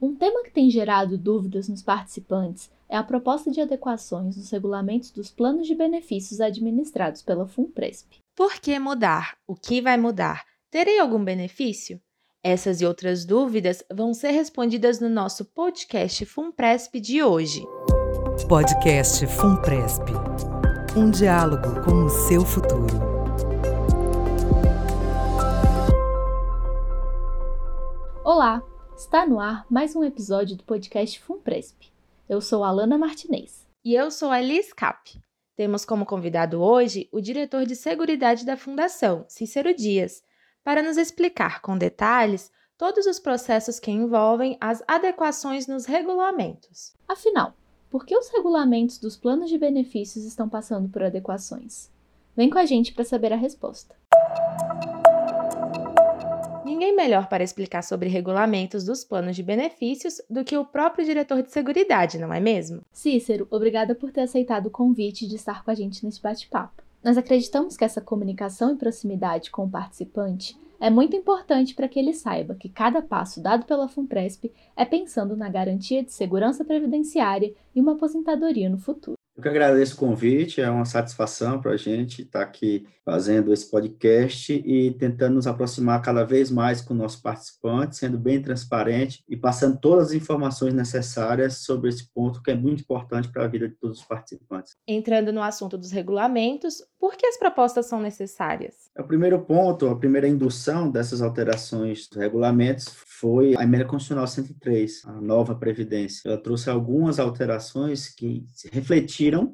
Um tema que tem gerado dúvidas nos participantes é a proposta de adequações nos regulamentos dos planos de benefícios administrados pela FUNPRESP. Por que mudar? O que vai mudar? Terei algum benefício? Essas e outras dúvidas vão ser respondidas no nosso podcast FUNPRESP de hoje. Podcast FUNPRESP um diálogo com o seu futuro. Olá! Está no ar mais um episódio do podcast FUNPRESP. Eu sou Alana Martinez. E eu sou a Liz Cap. Temos como convidado hoje o diretor de Seguridade da Fundação, Cícero Dias, para nos explicar com detalhes todos os processos que envolvem as adequações nos regulamentos. Afinal, por que os regulamentos dos planos de benefícios estão passando por adequações? Vem com a gente para saber a resposta. Melhor para explicar sobre regulamentos dos planos de benefícios do que o próprio diretor de Seguridade, não é mesmo? Cícero, obrigada por ter aceitado o convite de estar com a gente nesse bate-papo. Nós acreditamos que essa comunicação e proximidade com o participante é muito importante para que ele saiba que cada passo dado pela FUNPRESP é pensando na garantia de segurança previdenciária e uma aposentadoria no futuro. Eu que agradeço o convite, é uma satisfação para a gente estar aqui fazendo esse podcast e tentando nos aproximar cada vez mais com o nosso participante, sendo bem transparente e passando todas as informações necessárias sobre esse ponto que é muito importante para a vida de todos os participantes. Entrando no assunto dos regulamentos, por que as propostas são necessárias? O primeiro ponto, a primeira indução dessas alterações dos regulamentos foi a emenda constitucional 103, a nova previdência. Ela trouxe algumas alterações que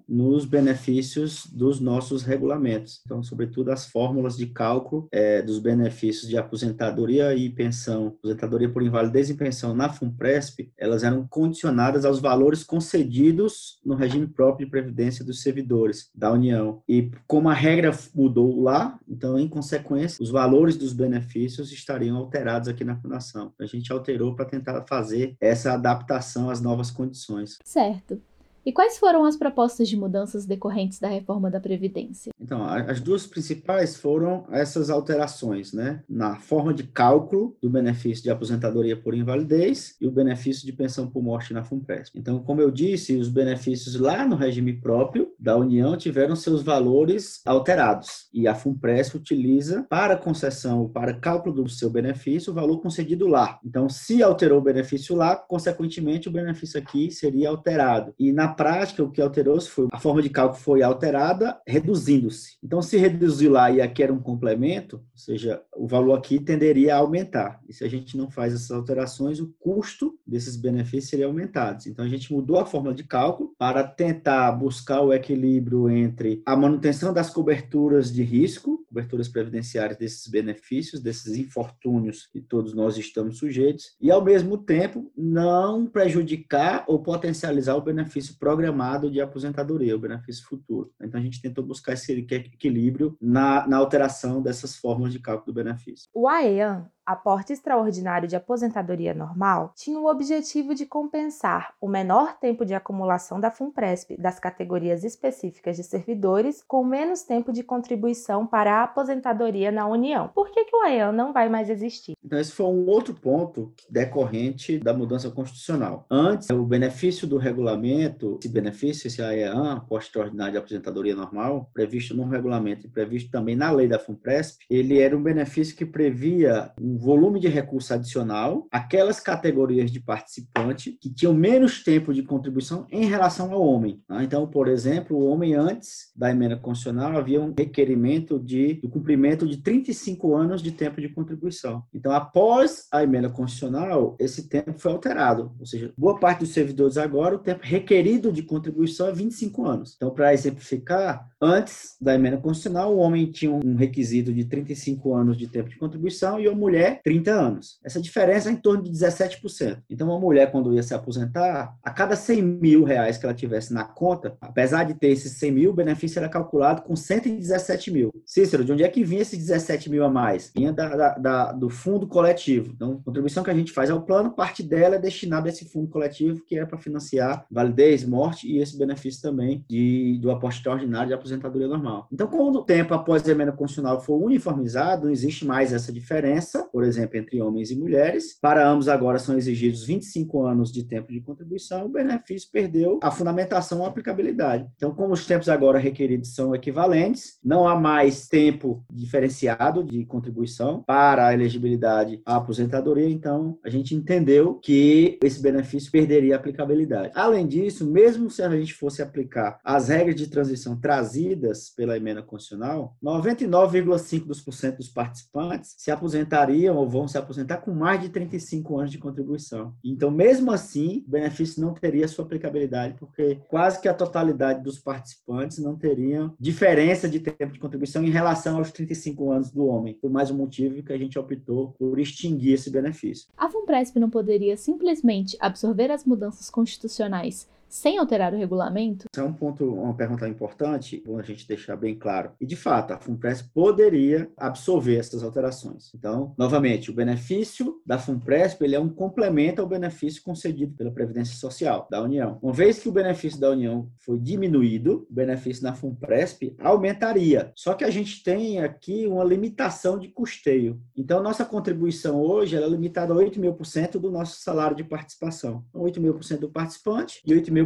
nos benefícios dos nossos regulamentos. Então, sobretudo as fórmulas de cálculo é, dos benefícios de aposentadoria e pensão, aposentadoria por invalidez e pensão na FUNPRESP, elas eram condicionadas aos valores concedidos no regime próprio de previdência dos servidores da União. E como a regra mudou lá, então, em consequência, os valores dos benefícios estariam alterados aqui na Fundação. A gente alterou para tentar fazer essa adaptação às novas condições. Certo. E quais foram as propostas de mudanças decorrentes da reforma da Previdência? Então, as duas principais foram essas alterações, né? Na forma de cálculo do benefício de aposentadoria por invalidez e o benefício de pensão por morte na FUNPRESP. Então, como eu disse, os benefícios lá no regime próprio da União tiveram seus valores alterados. E a FUNPRESP utiliza para concessão, para cálculo do seu benefício, o valor concedido lá. Então, se alterou o benefício lá, consequentemente, o benefício aqui seria alterado. E na prática, o que alterou-se foi a forma de cálculo foi alterada, reduzindo-se. Então, se reduziu lá e aqui era um complemento, ou seja, o valor aqui tenderia a aumentar. E se a gente não faz essas alterações, o custo desses benefícios seria aumentado. Então, a gente mudou a forma de cálculo para tentar buscar o equilíbrio entre a manutenção das coberturas de risco, coberturas previdenciárias desses benefícios, desses infortúnios que todos nós estamos sujeitos, e ao mesmo tempo não prejudicar ou potencializar o benefício programado de aposentadoria, o benefício futuro. Então, a gente tentou buscar esse equilíbrio na, na alteração dessas formas de cálculo do benefício. O AEAN aporte extraordinário de aposentadoria normal tinha o objetivo de compensar o menor tempo de acumulação da FUNPRESP das categorias específicas de servidores com menos tempo de contribuição para a aposentadoria na União. Por que, que o AEAN não vai mais existir? Então, esse foi um outro ponto decorrente da mudança constitucional. Antes, o benefício do regulamento, esse benefício, esse AEAN, aporte extraordinário de aposentadoria normal, previsto no regulamento e previsto também na lei da FUNPRESP, ele era um benefício que previa um um volume de recurso adicional aquelas categorias de participante que tinham menos tempo de contribuição em relação ao homem. Tá? Então, por exemplo, o homem antes da emenda constitucional havia um requerimento de do cumprimento de 35 anos de tempo de contribuição. Então, após a emenda constitucional, esse tempo foi alterado, ou seja, boa parte dos servidores agora o tempo requerido de contribuição é 25 anos. Então, para exemplificar, antes da emenda constitucional, o homem tinha um requisito de 35 anos de tempo de contribuição e a mulher mulher, 30 anos. Essa diferença é em torno de 17%. Então, uma mulher, quando ia se aposentar, a cada 100 mil reais que ela tivesse na conta, apesar de ter esses 100 mil, o benefício era calculado com 117 mil. Cícero, de onde é que vinha esses 17 mil a mais? Vinha da, da, da, do fundo coletivo. Então, a contribuição que a gente faz ao plano, parte dela é destinada a esse fundo coletivo, que é para financiar validez, morte e esse benefício também de, do aporte extraordinário de aposentadoria normal. Então, quando o tempo após a emenda constitucional for uniformizado, não existe mais essa diferença, por exemplo, entre homens e mulheres. Para ambos agora são exigidos 25 anos de tempo de contribuição, o benefício perdeu a fundamentação ou aplicabilidade. Então, como os tempos agora requeridos são equivalentes, não há mais tempo diferenciado de contribuição para a elegibilidade à aposentadoria, então a gente entendeu que esse benefício perderia a aplicabilidade. Além disso, mesmo se a gente fosse aplicar as regras de transição trazidas pela emenda constitucional, 99,5% dos participantes se aposentariam ou vão se aposentar com mais de 35 anos de contribuição. Então, mesmo assim, o benefício não teria sua aplicabilidade, porque quase que a totalidade dos participantes não teriam diferença de tempo de contribuição em relação aos 35 anos do homem. Foi mais um motivo que a gente optou por extinguir esse benefício. A FUNPRESP não poderia simplesmente absorver as mudanças constitucionais sem alterar o regulamento? Isso é um ponto, uma pergunta importante, bom a gente deixar bem claro. E de fato, a FUNPRESP poderia absorver essas alterações. Então, novamente, o benefício da FUNPRESP ele é um complemento ao benefício concedido pela Previdência Social da União. Uma vez que o benefício da União foi diminuído, o benefício na FUNPRESP aumentaria. Só que a gente tem aqui uma limitação de custeio. Então, nossa contribuição hoje é limitada a 8 mil por cento do nosso salário de participação. Então, 8 mil por cento do participante e 8 mil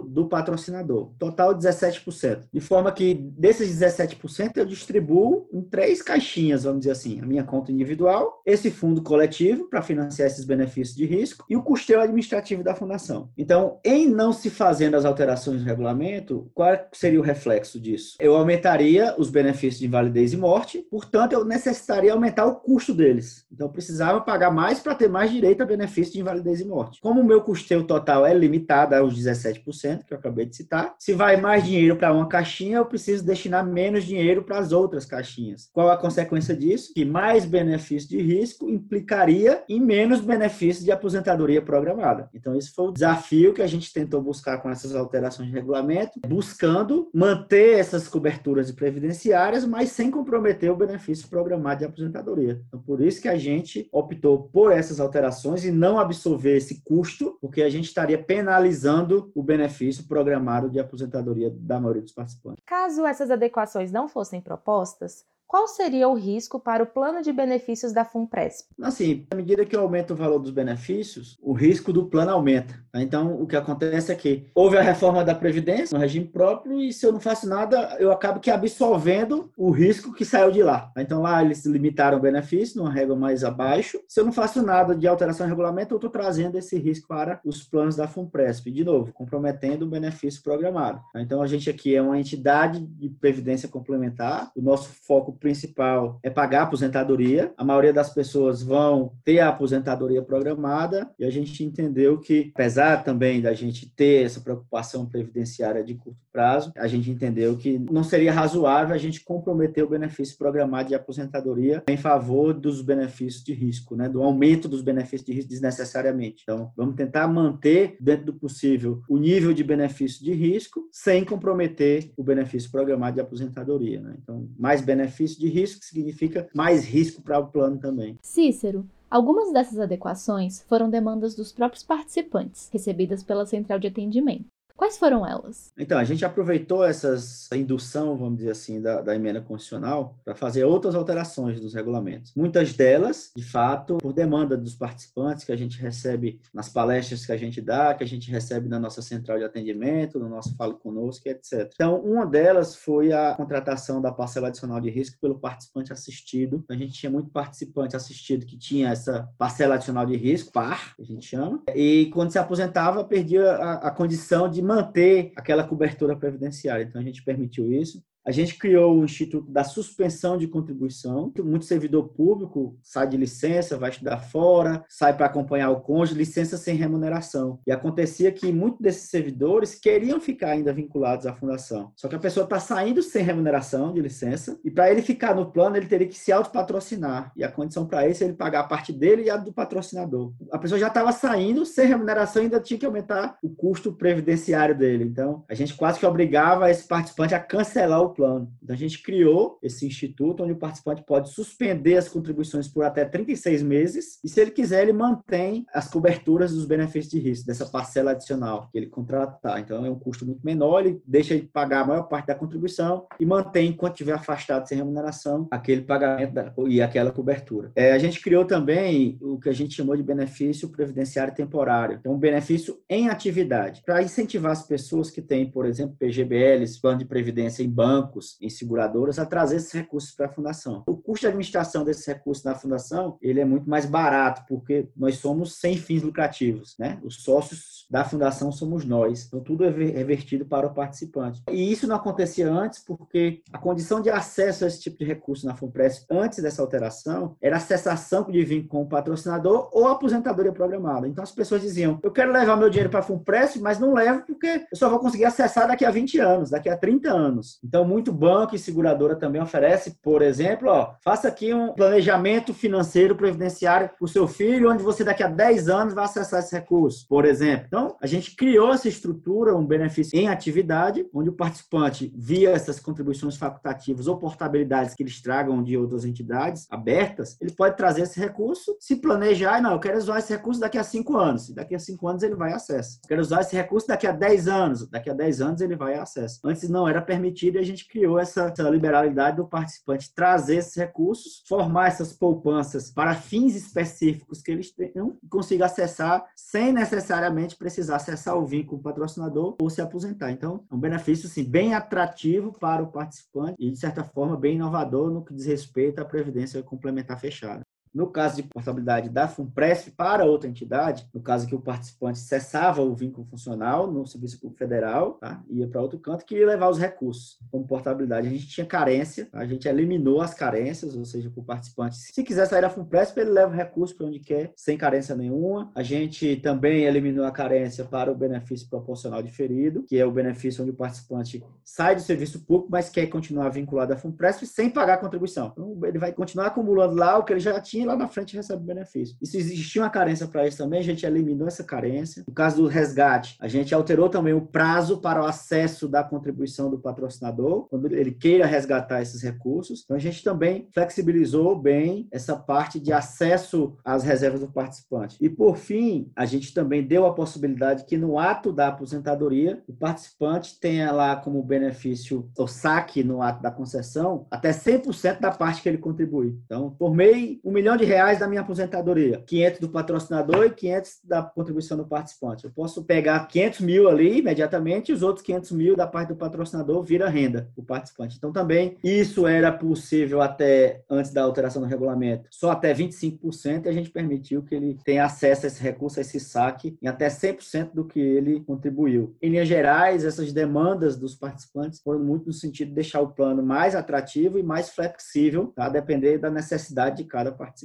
do patrocinador. Total 17%. De forma que desses 17% eu distribuo em três caixinhas, vamos dizer assim. A minha conta individual, esse fundo coletivo para financiar esses benefícios de risco e o custeio administrativo da fundação. Então, em não se fazendo as alterações no regulamento, qual seria o reflexo disso? Eu aumentaria os benefícios de invalidez e morte, portanto, eu necessitaria aumentar o custo deles. Então, precisava pagar mais para ter mais direito a benefício de invalidez e morte. Como o meu custeio total é limitado aos 17%, que eu acabei de citar. Se vai mais dinheiro para uma caixinha, eu preciso destinar menos dinheiro para as outras caixinhas. Qual a consequência disso? Que mais benefício de risco implicaria em menos benefícios de aposentadoria programada. Então, esse foi o desafio que a gente tentou buscar com essas alterações de regulamento, buscando manter essas coberturas previdenciárias, mas sem comprometer o benefício programado de aposentadoria. Então, por isso que a gente optou por essas alterações e não absorver esse custo, porque a gente estaria penalizando o benefício programado de aposentadoria da maioria dos participantes. Caso essas adequações não fossem propostas, qual seria o risco para o plano de benefícios da FUNPRESP? Assim, à medida que aumenta o valor dos benefícios, o risco do plano aumenta. Tá? Então, o que acontece é que houve a reforma da Previdência no regime próprio e se eu não faço nada, eu acabo que absolvendo o risco que saiu de lá. Tá? Então, lá eles limitaram o benefício numa regra mais abaixo. Se eu não faço nada de alteração de regulamento, eu estou trazendo esse risco para os planos da FUNPRESP. De novo, comprometendo o benefício programado. Tá? Então, a gente aqui é uma entidade de previdência complementar. O nosso foco principal é pagar a aposentadoria. A maioria das pessoas vão ter a aposentadoria programada e a gente entendeu que, apesar também da gente ter essa preocupação previdenciária de curto prazo, a gente entendeu que não seria razoável a gente comprometer o benefício programado de aposentadoria em favor dos benefícios de risco, né, do aumento dos benefícios de risco desnecessariamente. Então, vamos tentar manter, dentro do possível, o nível de benefício de risco sem comprometer o benefício programado de aposentadoria. Né? Então, mais benefício de risco significa mais risco para o plano também. Cícero, algumas dessas adequações foram demandas dos próprios participantes, recebidas pela central de atendimento. Quais foram elas? Então, a gente aproveitou essa indução, vamos dizer assim, da, da emenda constitucional para fazer outras alterações dos regulamentos. Muitas delas, de fato, por demanda dos participantes, que a gente recebe nas palestras que a gente dá, que a gente recebe na nossa central de atendimento, no nosso Fale Conosco, etc. Então, uma delas foi a contratação da parcela adicional de risco pelo participante assistido. A gente tinha muito participante assistido que tinha essa parcela adicional de risco, PAR, que a gente chama, e quando se aposentava, perdia a, a condição de manter aquela cobertura previdenciária. Então, a gente permitiu isso. A gente criou o Instituto da Suspensão de Contribuição. Muito servidor público sai de licença, vai estudar fora, sai para acompanhar o cônjuge, licença sem remuneração. E acontecia que muitos desses servidores queriam ficar ainda vinculados à fundação. Só que a pessoa está saindo sem remuneração de licença, e para ele ficar no plano, ele teria que se autopatrocinar. E a condição para isso é ele pagar a parte dele e a do patrocinador. A pessoa já estava saindo sem remuneração e ainda tinha que aumentar o custo previdenciário dele. Então, a gente quase que obrigava esse participante a cancelar o plano. Então, a gente criou esse instituto onde o participante pode suspender as contribuições por até 36 meses e, se ele quiser, ele mantém as coberturas dos benefícios de risco, dessa parcela adicional que ele contratar. Então, é um custo muito menor, ele deixa de pagar a maior parte da contribuição e mantém, enquanto estiver afastado sem remuneração, aquele pagamento e aquela cobertura. É, a gente criou também o que a gente chamou de benefício previdenciário temporário. Então, um benefício em atividade, para incentivar as pessoas que têm, por exemplo, PGBLs, plano de previdência em bancos, em seguradoras, a trazer esses recursos para a fundação. O custo de administração desses recursos na fundação, ele é muito mais barato, porque nós somos sem fins lucrativos, né? Os sócios da fundação somos nós. Então, tudo é revertido para o participante. E isso não acontecia antes porque a condição de acesso a esse tipo de recurso na FUNPRES, antes dessa alteração, era a cessação de vínculo com o patrocinador ou a aposentadoria programada. Então, as pessoas diziam, eu quero levar meu dinheiro para a FUNPRES, mas não levo porque eu só vou conseguir acessar daqui a 20 anos, daqui a 30 anos. Então, muito banco e seguradora também oferece, por exemplo, ó, faça aqui um planejamento financeiro previdenciário para o seu filho, onde você daqui a 10 anos vai acessar esse recurso, por exemplo. Então, a gente criou essa estrutura, um benefício em atividade, onde o participante, via essas contribuições facultativas ou portabilidades que eles tragam de outras entidades abertas, ele pode trazer esse recurso, se planejar, e não, eu quero usar esse recurso daqui a 5 anos. Daqui a 5 anos ele vai acesso. Eu quero usar esse recurso daqui a 10 anos. Daqui a 10 anos ele vai acesso. Antes não era permitido e a gente criou essa, essa liberalidade do participante trazer esses recursos, formar essas poupanças para fins específicos que eles tenham e consiga acessar sem necessariamente precisar acessar o vínculo patrocinador ou se aposentar. Então, é um benefício assim, bem atrativo para o participante e, de certa forma, bem inovador no que diz respeito à previdência complementar fechada. No caso de portabilidade da FUNPRESP para outra entidade, no caso que o participante cessava o vínculo funcional no Serviço Público Federal, tá? ia para outro canto, queria levar os recursos. Como portabilidade, a gente tinha carência, tá? a gente eliminou as carências, ou seja, para o participante, se quiser sair da FUNPRESP, ele leva o recurso para onde quer, sem carência nenhuma. A gente também eliminou a carência para o benefício proporcional diferido, que é o benefício onde o participante sai do serviço público, mas quer continuar vinculado à FUNPRESP sem pagar a contribuição. Então, ele vai continuar acumulando lá o que ele já tinha lá na frente recebe benefício. E se existia uma carência para isso também, a gente eliminou essa carência. No caso do resgate, a gente alterou também o prazo para o acesso da contribuição do patrocinador, quando ele queira resgatar esses recursos. Então, a gente também flexibilizou bem essa parte de acesso às reservas do participante. E, por fim, a gente também deu a possibilidade que, no ato da aposentadoria, o participante tenha lá como benefício o saque no ato da concessão até 100% da parte que ele contribui. Então, formei um milhão de reais da minha aposentadoria, 500 do patrocinador e 500 da contribuição do participante. Eu posso pegar 500 mil ali imediatamente e os outros 500 mil da parte do patrocinador vira renda do participante. Então, também isso era possível até antes da alteração do regulamento, só até 25%, e a gente permitiu que ele tenha acesso a esse recurso, a esse saque, em até 100% do que ele contribuiu. Em linhas gerais, essas demandas dos participantes foram muito no sentido de deixar o plano mais atrativo e mais flexível, tá? depender da necessidade de cada participante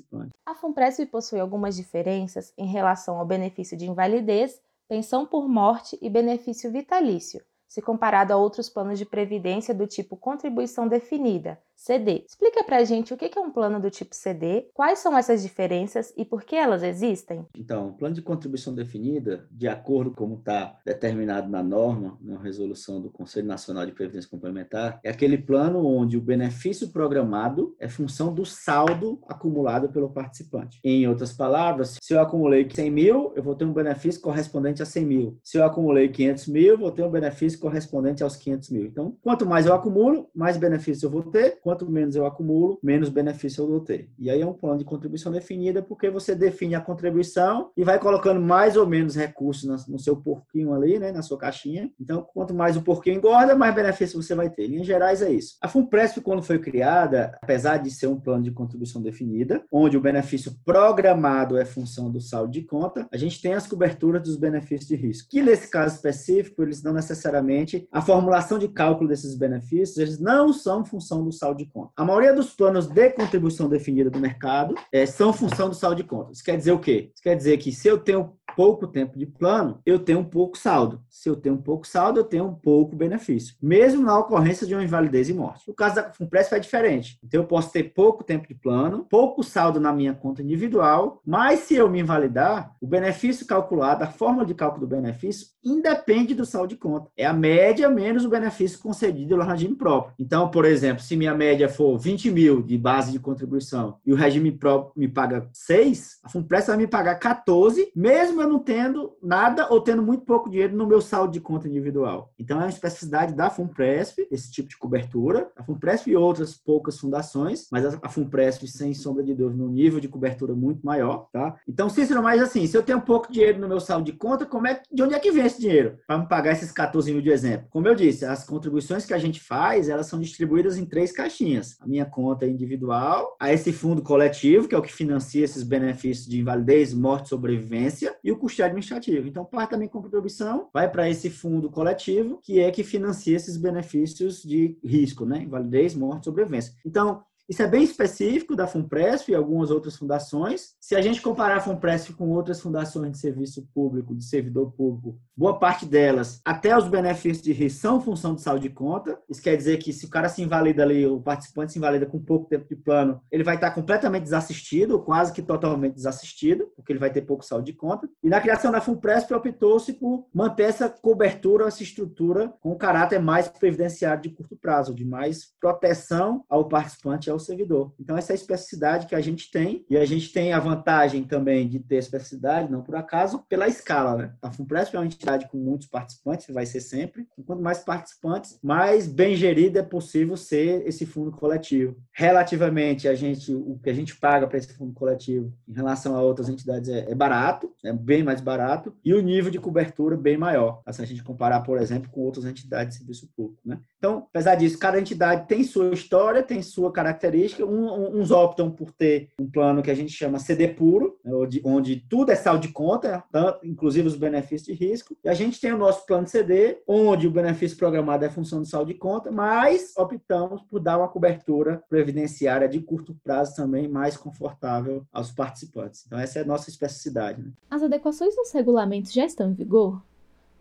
A FUNPRESP possui algumas diferenças em relação ao benefício de invalidez, pensão por morte e benefício vitalício, se comparado a outros planos de previdência do tipo contribuição definida, CD. Explica pra gente o que é um plano do tipo CD, quais são essas diferenças e por que elas existem. Então, o plano de contribuição definida, de acordo com como está determinado na norma, na resolução do Conselho Nacional de Previdência Complementar, é aquele plano onde o benefício programado é função do saldo acumulado pelo participante. Em outras palavras, se eu acumulei 100 mil, eu vou ter um benefício correspondente a 100 mil. Se eu acumulei 500 mil, eu vou ter um benefício correspondente aos 500 mil. Então, quanto mais eu acumulo, mais benefício eu vou ter. Quanto menos eu acumulo, menos benefício eu vou ter. E aí é um plano de contribuição definida porque você define a contribuição e vai colocando mais ou menos recursos no seu porquinho ali, né, na sua caixinha. Então, quanto mais o porquinho engorda, mais benefício você vai ter. Em gerais é isso. A FUNPRESP, quando foi criada, apesar de ser um plano de contribuição definida, onde o benefício programado é função do saldo de conta, a gente tem as coberturas dos benefícios de risco. Que nesse caso específico, eles não necessariamente a formulação de cálculo desses benefícios, eles não são função do saldo de conta. A maioria dos planos de contribuição definida do mercado é, são função do saldo de conta. Isso quer dizer o quê? Isso quer dizer que se eu tenho pouco tempo de plano, eu tenho um pouco saldo. Se eu tenho um pouco saldo, eu tenho um pouco benefício, mesmo na ocorrência de uma invalidez e morte. No caso da FUNPRESP é diferente. Então eu posso ter pouco tempo de plano, pouco saldo na minha conta individual, mas se eu me invalidar, o benefício calculado, a fórmula de cálculo do benefício, independe do saldo de conta. É a média menos o benefício concedido no regime próprio. Então, por exemplo, se minha média for 20 mil de base de contribuição e o regime próprio me paga 6, a FUNPRESP vai me pagar 14, mesmo não tendo nada ou tendo muito pouco dinheiro no meu saldo de conta individual. Então, é uma especificidade da FUNPRESP, esse tipo de cobertura. A FUNPRESP e outras poucas fundações, mas a FUNPRESP, sem sombra de dúvida, no nível de cobertura muito maior, tá? Então, Cícero, mas assim, se eu tenho pouco dinheiro no meu saldo de conta, como é, de onde é que vem esse dinheiro para me pagar esses 14 mil de exemplo? Como eu disse, as contribuições que a gente faz, elas são distribuídas em três caixinhas. A minha conta individual, a esse fundo coletivo, que é o que financia esses benefícios de invalidez, morte, sobrevivência, e o custeio administrativo. Então, parte da minha contribuição vai para esse fundo coletivo, que é que financia esses benefícios de risco, né? Invalidez, morte, sobrevivência. Então, isso é bem específico da FUNPRESP e algumas outras fundações. Se a gente comparar a FUNPRESP com outras fundações de serviço público, de servidor público, boa parte delas, até os benefícios de risco são função de saúde de conta. Isso quer dizer que se o cara se invalida ali, o participante se invalida com pouco tempo de plano, ele vai estar completamente desassistido, quase que totalmente desassistido, porque ele vai ter pouco saúde de conta. E na criação da FUNPRESP optou-se por manter essa cobertura, essa estrutura com um caráter mais previdenciário de curto prazo, de mais proteção ao participante ao servidor. Então, essa é a especificidade que a gente tem, e a gente tem a vantagem também de ter especificidade, não por acaso, pela escala. Né? A FUNPRESP é uma entidade com muitos participantes, vai ser sempre. E quanto mais participantes, mais bem gerida é possível ser esse fundo coletivo. Relativamente, a gente, o que a gente paga para esse fundo coletivo em relação a outras entidades é, é, barato, é bem mais barato, e o nível de cobertura bem maior, se a gente comparar, por exemplo, com outras entidades de serviço público. Né? Então, apesar disso, cada entidade tem sua história, tem sua característica característica. Um, uns optam por ter um plano que a gente chama CD puro, né, onde, onde tudo é saldo de conta, inclusive os benefícios de risco. E a gente tem o nosso plano CD, onde o benefício programado é função de saldo de conta, mas optamos por dar uma cobertura previdenciária de curto prazo também mais confortável aos participantes. Então, essa é a nossa especificidade. Né? As adequações dos regulamentos já estão em vigor?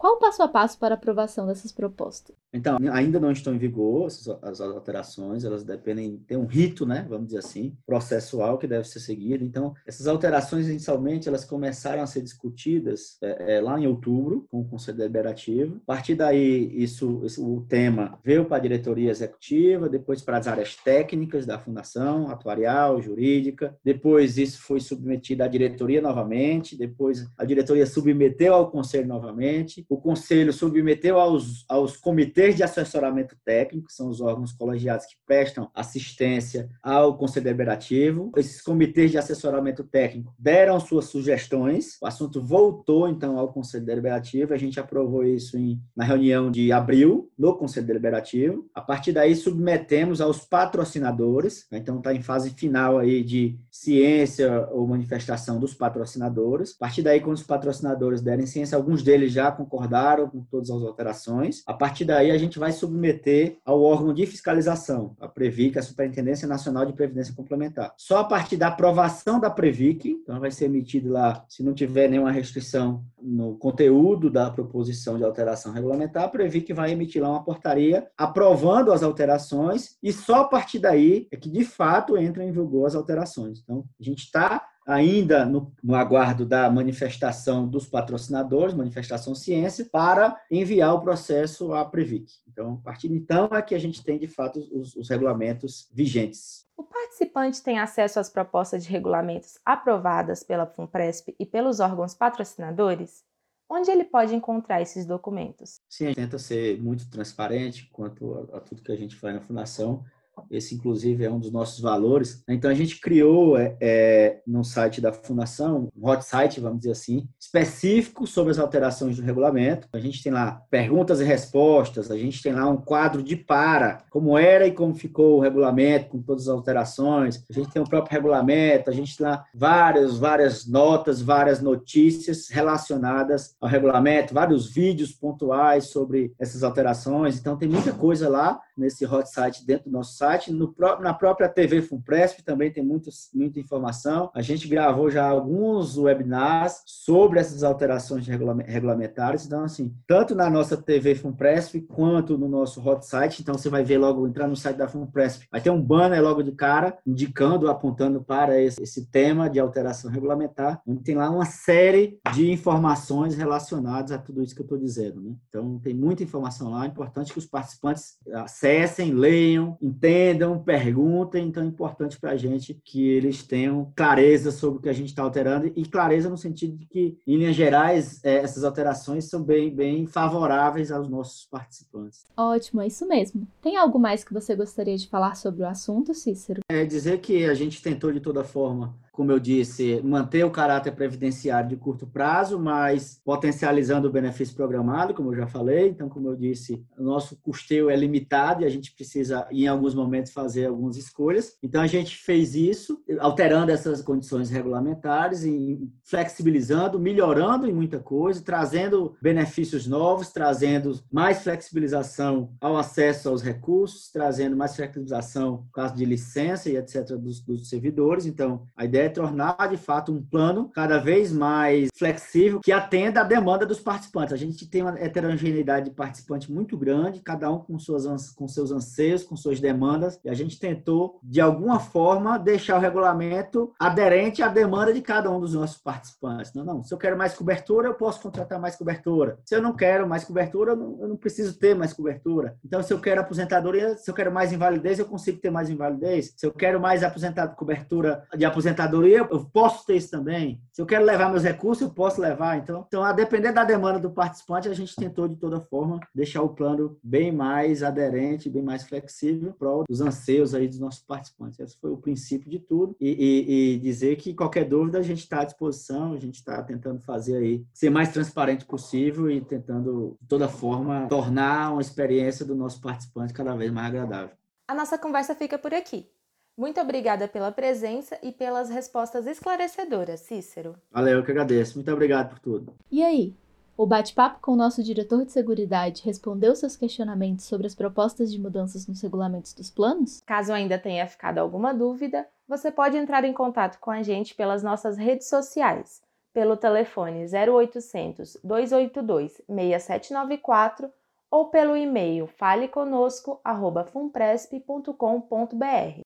Qual o passo a passo para aprovação dessas propostas? Então, ainda não estão em vigor as alterações, elas dependem, tem um rito, né, vamos dizer assim, processual que deve ser seguido. Então, essas alterações, inicialmente, elas começaram a ser discutidas é, é, lá em outubro, com o Conselho Deliberativo. A partir daí, isso, isso o tema veio para a diretoria executiva, depois para as áreas técnicas da Fundação, atuarial, jurídica. Depois, isso foi submetido à diretoria novamente, depois a diretoria submeteu ao Conselho novamente o Conselho submeteu aos, aos comitês de assessoramento técnico, que são os órgãos colegiados que prestam assistência ao Conselho Deliberativo. Esses comitês de assessoramento técnico deram suas sugestões, o assunto voltou então ao Conselho Deliberativo, a gente aprovou isso em, na reunião de abril, no Conselho Deliberativo. A partir daí, submetemos aos patrocinadores, então está em fase final aí de ciência ou manifestação dos patrocinadores. A partir daí, quando os patrocinadores derem ciência, alguns deles já concordaram concordaram com todas as alterações. A partir daí, a gente vai submeter ao órgão de fiscalização, a Previc, a Superintendência Nacional de Previdência Complementar. Só a partir da aprovação da Previc, então vai ser emitido lá, se não tiver nenhuma restrição no conteúdo da proposição de alteração regulamentar, a Previc vai emitir lá uma portaria aprovando as alterações e só a partir daí é que, de fato, entram em vigor as alterações. Então, a gente está ainda no, no, aguardo da manifestação dos patrocinadores, manifestação ciência, para enviar o processo à Previc. Então, a partir de então é que a gente tem, de fato, os, os regulamentos vigentes. O participante tem acesso às propostas de regulamentos aprovadas pela FUNPRESP e pelos órgãos patrocinadores? Onde ele pode encontrar esses documentos? Sim, a gente tenta ser muito transparente quanto a, a tudo que a gente faz na Fundação esse, inclusive, é um dos nossos valores. Então, a gente criou é, é, no site da Fundação, um hot site, vamos dizer assim, específico sobre as alterações do regulamento. A gente tem lá perguntas e respostas, a gente tem lá um quadro de para, como era e como ficou o regulamento, com todas as alterações. A gente tem o próprio regulamento, a gente tem lá várias, várias notas, várias notícias relacionadas ao regulamento, vários vídeos pontuais sobre essas alterações. Então, tem muita coisa lá nesse hot site dentro do nosso site. No, na própria TV Funpresp também tem muito, muita informação. A gente gravou já alguns webinars sobre essas alterações regulamentares. Então, assim, tanto na nossa TV Funpresp quanto no nosso hot site. Então, você vai ver logo, entrar no site da Funpresp, vai ter um banner logo de cara, indicando, apontando para esse, esse tema de alteração regulamentar, onde tem lá uma série de informações relacionadas a tudo isso que eu estou dizendo. Né? Então, tem muita informação lá. É importante que os participantes acessem, leiam, entendam, perguntem. Então, é importante para a gente que eles tenham clareza sobre o que a gente está alterando e clareza no sentido de que, em linhas gerais, é, essas alterações são bem, bem favoráveis aos nossos participantes. Ótimo, é isso mesmo. Tem algo mais que você gostaria de falar sobre o assunto, Cícero? É dizer que a gente tentou, de toda forma, como eu disse, manter o caráter previdenciário de curto prazo, mas potencializando o benefício programado, como eu já falei. Então, como eu disse, o nosso custeio é limitado e a gente precisa, em alguns momentos, fazer algumas escolhas. Então, a gente fez isso, alterando essas condições regulamentares e flexibilizando, melhorando em muita coisa, trazendo benefícios novos, trazendo mais flexibilização ao acesso aos recursos, trazendo mais flexibilização no caso de licença e etc. dos, dos servidores. Então, a ideia é tornar, de fato, um plano cada vez mais flexível que atenda à demanda dos participantes. A gente tem uma heterogeneidade de participantes muito grande, cada um com, suas, com seus anseios, com suas demandas, e a gente tentou, de alguma forma, deixar o regulamento aderente à demanda de cada um dos nossos participantes. Não, não, se eu quero mais cobertura, eu posso contratar mais cobertura. Se eu não quero mais cobertura, eu não, eu não preciso ter mais cobertura. Então, se eu quero aposentadoria, se eu quero mais invalidez, eu consigo ter mais invalidez. Se eu quero mais aposentado, cobertura de aposentadoria, eu posso ter isso também. Se eu quero levar meus recursos, eu posso levar. Então, então, a depender da demanda do participante, a gente tentou, de toda forma, deixar o plano bem mais aderente, bem mais flexível para os anseios aí dos nossos participantes. Esse foi o princípio de tudo. E, e, e dizer que qualquer dúvida a gente está à disposição, a gente está tentando fazer aí, ser mais transparente possível e tentando, de toda forma, tornar uma experiência do nosso participante cada vez mais agradável. A nossa conversa fica por aqui. Muito obrigada pela presença e pelas respostas esclarecedoras, Cícero. Valeu, eu que agradeço. Muito obrigado por tudo. E aí? O bate-papo com o nosso diretor de seguridade respondeu seus questionamentos sobre as propostas de mudanças nos regulamentos dos planos? Caso ainda tenha ficado alguma dúvida, você pode entrar em contato com a gente pelas nossas redes sociais, pelo telefone 0800 282 6794 ou pelo e-mail faleconosco@funpresp.com.br.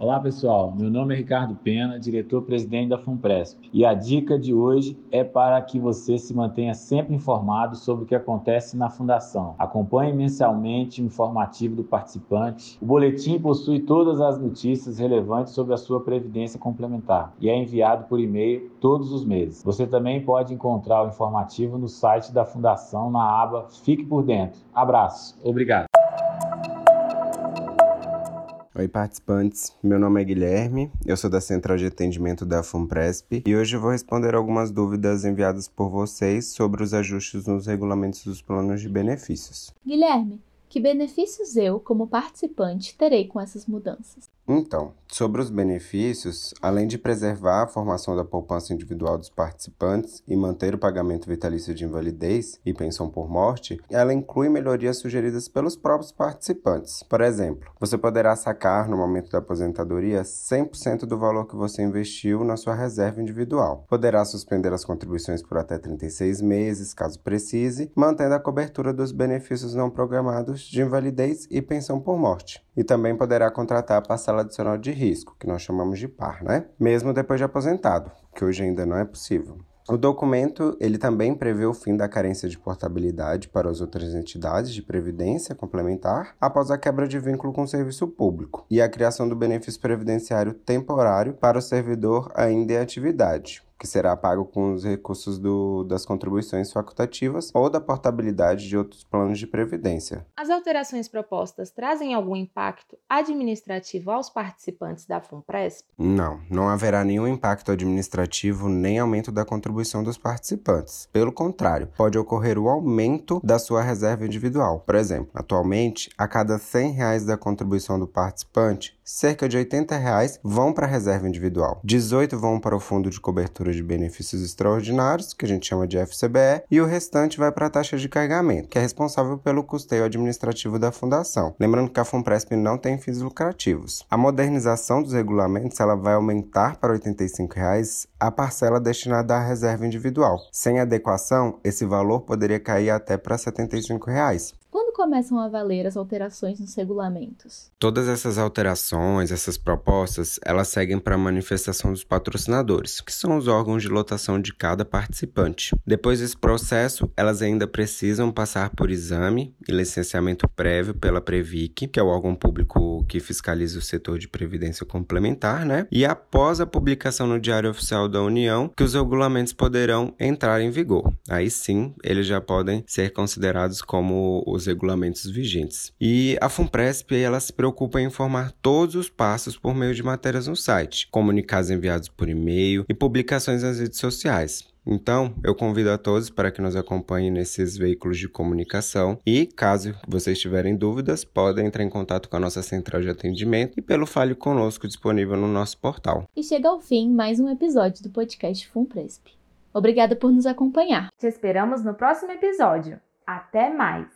Olá pessoal, meu nome é Ricardo Pena, diretor-presidente da FUNPRESP, e a dica de hoje é para que você se mantenha sempre informado sobre o que acontece na Fundação. Acompanhe mensalmente o informativo do participante. O boletim possui todas as notícias relevantes sobre a sua previdência complementar e é enviado por e-mail todos os meses. Você também pode encontrar o informativo no site da Fundação na aba Fique por Dentro. Abraço, obrigado. Oi, participantes. Meu nome é Guilherme, eu sou da Central de Atendimento da FUNPRESP e hoje vou responder algumas dúvidas enviadas por vocês sobre os ajustes nos regulamentos dos planos de benefícios. Guilherme, que benefícios eu, como participante, terei com essas mudanças? Então, sobre os benefícios, além de preservar a formação da poupança individual dos participantes e manter o pagamento vitalício de invalidez e pensão por morte, ela inclui melhorias sugeridas pelos próprios participantes. Por exemplo, você poderá sacar no momento da aposentadoria 100% do valor que você investiu na sua reserva individual. Poderá suspender as contribuições por até 36 meses, caso precise, mantendo a cobertura dos benefícios não programados de invalidez e pensão por morte. E também poderá contratar a parcela adicional de risco, que nós chamamos de PAR, né? Mesmo depois de aposentado, que hoje ainda não é possível. O documento ele também prevê o fim da carência de portabilidade para as outras entidades de previdência complementar após a quebra de vínculo com o serviço público e a criação do benefício previdenciário temporário para o servidor ainda em atividade, que será pago com os recursos do, das contribuições facultativas ou da portabilidade de outros planos de previdência. As alterações propostas trazem algum impacto administrativo aos participantes da FUNPRESP? Não, não haverá nenhum impacto administrativo nem aumento da contribuição dos participantes. Pelo contrário, pode ocorrer o aumento da sua reserva individual. Por exemplo, atualmente, a cada 100 reais da contribuição do participante, cerca de 80 reais vão para a reserva individual, 18 vão para o fundo de cobertura estrutura de benefícios extraordinários, que a gente chama de FCBE, e o restante vai para a taxa de carregamento, que é responsável pelo custeio administrativo da fundação. Lembrando que a FUNPRESP não tem fins lucrativos. A modernização dos regulamentos ela vai aumentar para 85 reais a parcela destinada à reserva individual. Sem adequação, esse valor poderia cair até para R$ 75. Começam a valer as alterações nos regulamentos? Todas essas alterações, essas propostas, elas seguem para a manifestação dos patrocinadores, que são os órgãos de lotação de cada participante. Depois desse processo, elas ainda precisam passar por exame e licenciamento prévio pela Previc, que é o órgão público que fiscaliza o setor de previdência complementar, né? E após a publicação no Diário Oficial da União, que os regulamentos poderão entrar em vigor. Aí sim, eles já podem ser considerados como os regulamentos vigentes. E a FUNPRESP ela se preocupa em informar todos os passos por meio de matérias no site, comunicados enviados por e-mail e publicações nas redes sociais. Então, eu convido a todos para que nos acompanhem nesses veículos de comunicação e, caso vocês tiverem dúvidas, podem entrar em contato com a nossa central de atendimento e pelo Fale Conosco disponível no nosso portal. E chega ao fim mais um episódio do podcast FUNPRESP. Obrigada por nos acompanhar. Te esperamos no próximo episódio. Até mais!